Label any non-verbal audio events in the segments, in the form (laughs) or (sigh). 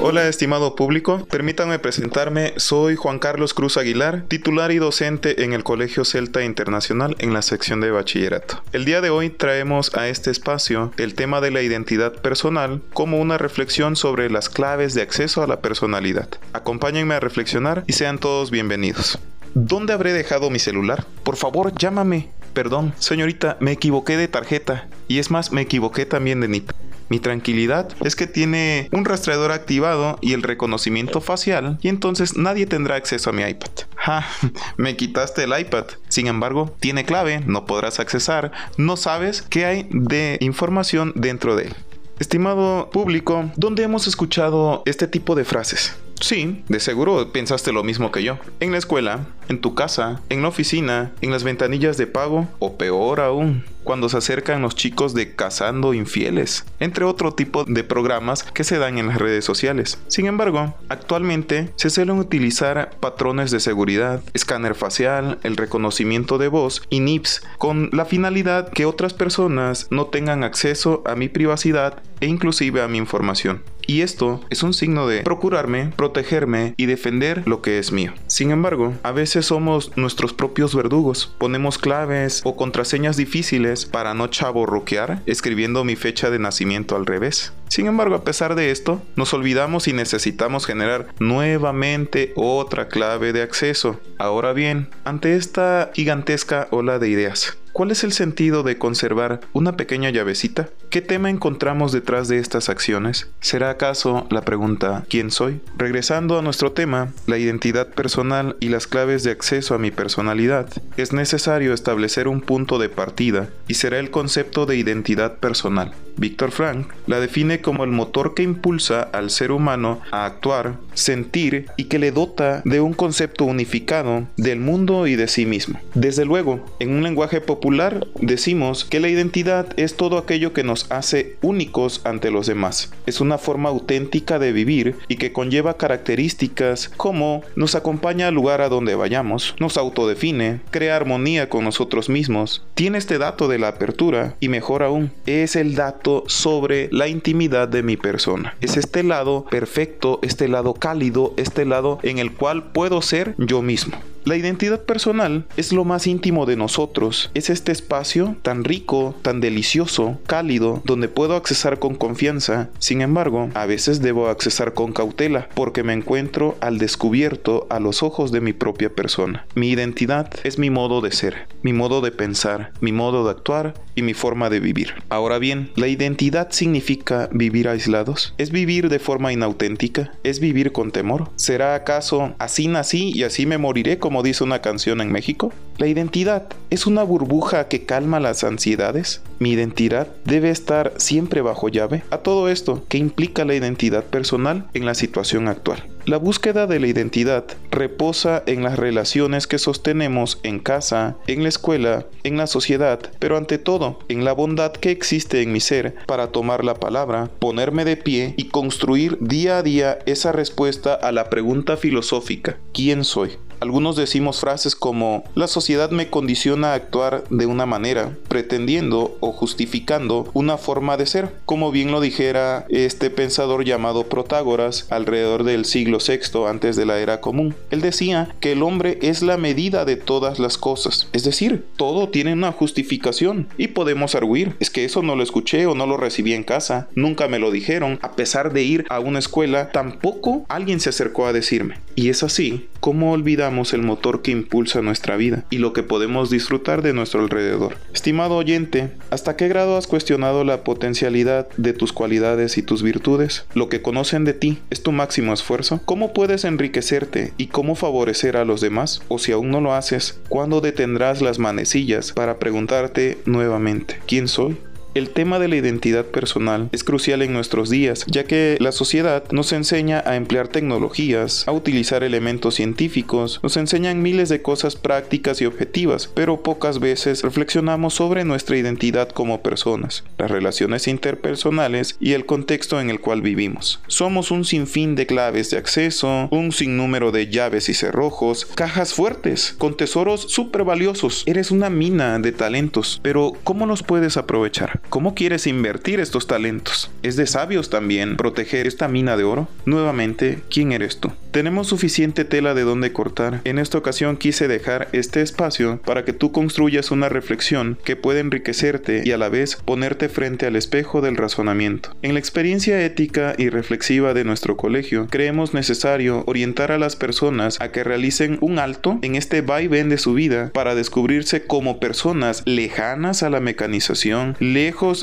Hola estimado público, permítanme presentarme, soy Juan Carlos Cruz Aguilar, titular y docente en el Colegio Celta Internacional en la sección de bachillerato. El día de hoy traemos a este espacio el tema de la identidad personal como una reflexión sobre las claves de acceso a la personalidad. Acompáñenme a reflexionar y sean todos bienvenidos. ¿Dónde habré dejado mi celular? Por favor, llámame. Perdón, señorita, me equivoqué de tarjeta. Y es más, me equivoqué también de NIP. Mi tranquilidad es que tiene un rastreador activado y el reconocimiento facial y entonces nadie tendrá acceso a mi iPad. Ja, (laughs) me quitaste el iPad. Sin embargo, tiene clave, no podrás accesar, no sabes qué hay de información dentro de él. Estimado público, ¿dónde hemos escuchado este tipo de frases? Sí, de seguro pensaste lo mismo que yo. En la escuela, en tu casa, en la oficina, en las ventanillas de pago o peor aún, cuando se acercan los chicos de Cazando Infieles, entre otro tipo de programas que se dan en las redes sociales. Sin embargo, actualmente se suelen utilizar patrones de seguridad, escáner facial, el reconocimiento de voz y NIPS con la finalidad que otras personas no tengan acceso a mi privacidad e inclusive a mi información. Y esto es un signo de procurarme, protegerme y defender lo que es mío. Sin embargo, a veces somos nuestros propios verdugos. Ponemos claves o contraseñas difíciles para no chaborruquear escribiendo mi fecha de nacimiento al revés. Sin embargo, a pesar de esto, nos olvidamos y necesitamos generar nuevamente otra clave de acceso. Ahora bien, ante esta gigantesca ola de ideas, ¿Cuál es el sentido de conservar una pequeña llavecita? ¿Qué tema encontramos detrás de estas acciones? ¿Será acaso la pregunta ¿quién soy? Regresando a nuestro tema, la identidad personal y las claves de acceso a mi personalidad, es necesario establecer un punto de partida y será el concepto de identidad personal. Víctor Frank la define como el motor que impulsa al ser humano a actuar, sentir y que le dota de un concepto unificado del mundo y de sí mismo. Desde luego, en un lenguaje popular, decimos que la identidad es todo aquello que nos hace únicos ante los demás. Es una forma auténtica de vivir y que conlleva características como nos acompaña al lugar a donde vayamos, nos autodefine, crea armonía con nosotros mismos, tiene este dato de la apertura y mejor aún, es el dato sobre la intimidad de mi persona. Es este lado perfecto, este lado cálido, este lado en el cual puedo ser yo mismo. La identidad personal es lo más íntimo de nosotros, es este espacio tan rico, tan delicioso, cálido, donde puedo accesar con confianza. Sin embargo, a veces debo accesar con cautela, porque me encuentro al descubierto a los ojos de mi propia persona. Mi identidad es mi modo de ser, mi modo de pensar, mi modo de actuar y mi forma de vivir. Ahora bien, ¿la identidad significa vivir aislados? ¿Es vivir de forma inauténtica? ¿Es vivir con temor? ¿Será acaso así nací y así me moriré como dice una canción en México? La identidad es una burbuja que calma las ansiedades. Mi identidad debe estar siempre bajo llave. A todo esto, ¿qué implica la identidad personal en la situación actual? La búsqueda de la identidad reposa en las relaciones que sostenemos en casa, en la escuela, en la sociedad, pero ante todo en la bondad que existe en mi ser para tomar la palabra, ponerme de pie y construir día a día esa respuesta a la pregunta filosófica, ¿quién soy? Algunos decimos frases como la sociedad me condiciona a actuar de una manera, pretendiendo o justificando una forma de ser, como bien lo dijera este pensador llamado Protágoras alrededor del siglo VI antes de la era común. Él decía que el hombre es la medida de todas las cosas, es decir, todo tiene una justificación y podemos arguir, es que eso no lo escuché o no lo recibí en casa, nunca me lo dijeron, a pesar de ir a una escuela, tampoco alguien se acercó a decirme. Y es así como olvidamos el motor que impulsa nuestra vida y lo que podemos disfrutar de nuestro alrededor. Estimado oyente, ¿hasta qué grado has cuestionado la potencialidad de tus cualidades y tus virtudes? ¿Lo que conocen de ti es tu máximo esfuerzo? ¿Cómo puedes enriquecerte y cómo favorecer a los demás? O si aún no lo haces, ¿cuándo detendrás las manecillas para preguntarte nuevamente, ¿quién soy? El tema de la identidad personal es crucial en nuestros días, ya que la sociedad nos enseña a emplear tecnologías, a utilizar elementos científicos, nos enseñan miles de cosas prácticas y objetivas, pero pocas veces reflexionamos sobre nuestra identidad como personas, las relaciones interpersonales y el contexto en el cual vivimos. Somos un sinfín de claves de acceso, un sinnúmero de llaves y cerrojos, cajas fuertes, con tesoros súper valiosos. Eres una mina de talentos, pero ¿cómo los puedes aprovechar? ¿Cómo quieres invertir estos talentos? ¿Es de sabios también proteger esta mina de oro? Nuevamente, ¿quién eres tú? Tenemos suficiente tela de donde cortar. En esta ocasión quise dejar este espacio para que tú construyas una reflexión que pueda enriquecerte y a la vez ponerte frente al espejo del razonamiento. En la experiencia ética y reflexiva de nuestro colegio, creemos necesario orientar a las personas a que realicen un alto en este vaivén de su vida para descubrirse como personas lejanas a la mecanización,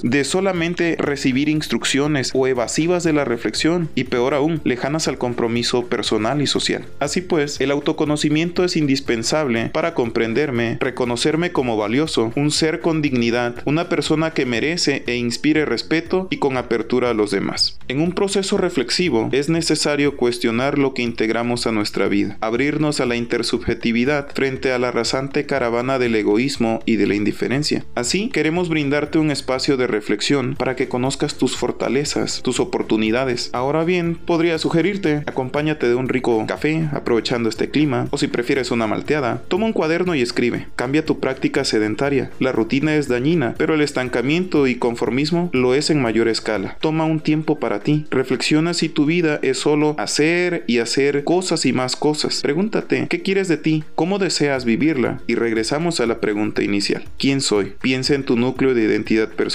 de solamente recibir instrucciones o evasivas de la reflexión y peor aún, lejanas al compromiso personal y social. Así pues, el autoconocimiento es indispensable para comprenderme, reconocerme como valioso, un ser con dignidad, una persona que merece e inspire respeto y con apertura a los demás. En un proceso reflexivo es necesario cuestionar lo que integramos a nuestra vida, abrirnos a la intersubjetividad frente a la rasante caravana del egoísmo y de la indiferencia. Así, queremos brindarte un espacio de reflexión para que conozcas tus fortalezas, tus oportunidades. Ahora bien, podría sugerirte, acompáñate de un rico café, aprovechando este clima, o si prefieres una malteada, toma un cuaderno y escribe. Cambia tu práctica sedentaria. La rutina es dañina, pero el estancamiento y conformismo lo es en mayor escala. Toma un tiempo para ti. Reflexiona si tu vida es solo hacer y hacer cosas y más cosas. Pregúntate, ¿qué quieres de ti? ¿Cómo deseas vivirla? Y regresamos a la pregunta inicial. ¿Quién soy? Piensa en tu núcleo de identidad personal,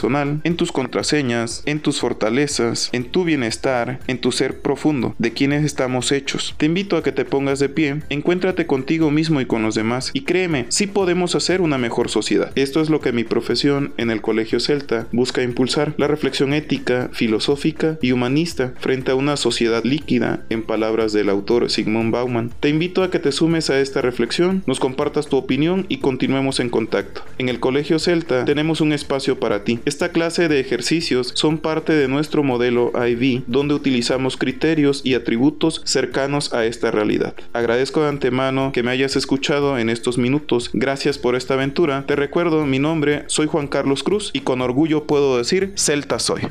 en tus contraseñas, en tus fortalezas, en tu bienestar, en tu ser profundo, de quienes estamos hechos te invito a que te pongas de pie, encuéntrate contigo mismo y con los demás y créeme, sí podemos hacer una mejor sociedad. Esto es lo que mi profesión en el Colegio Celta busca impulsar, la reflexión ética, filosófica y humanista frente a una sociedad líquida, en palabras del autor Sigmund Bauman. Te invito a que te sumes a esta reflexión, nos compartas tu opinión y continuemos en contacto. En el Colegio Celta tenemos un espacio para ti. Esta clase de ejercicios son parte de nuestro modelo IV, donde utilizamos criterios y atributos cercanos a esta realidad. Agradezco de antemano que me hayas escuchado en estos minutos. Gracias por esta aventura. Te recuerdo mi nombre, soy Juan Carlos Cruz y con orgullo puedo decir Celta soy.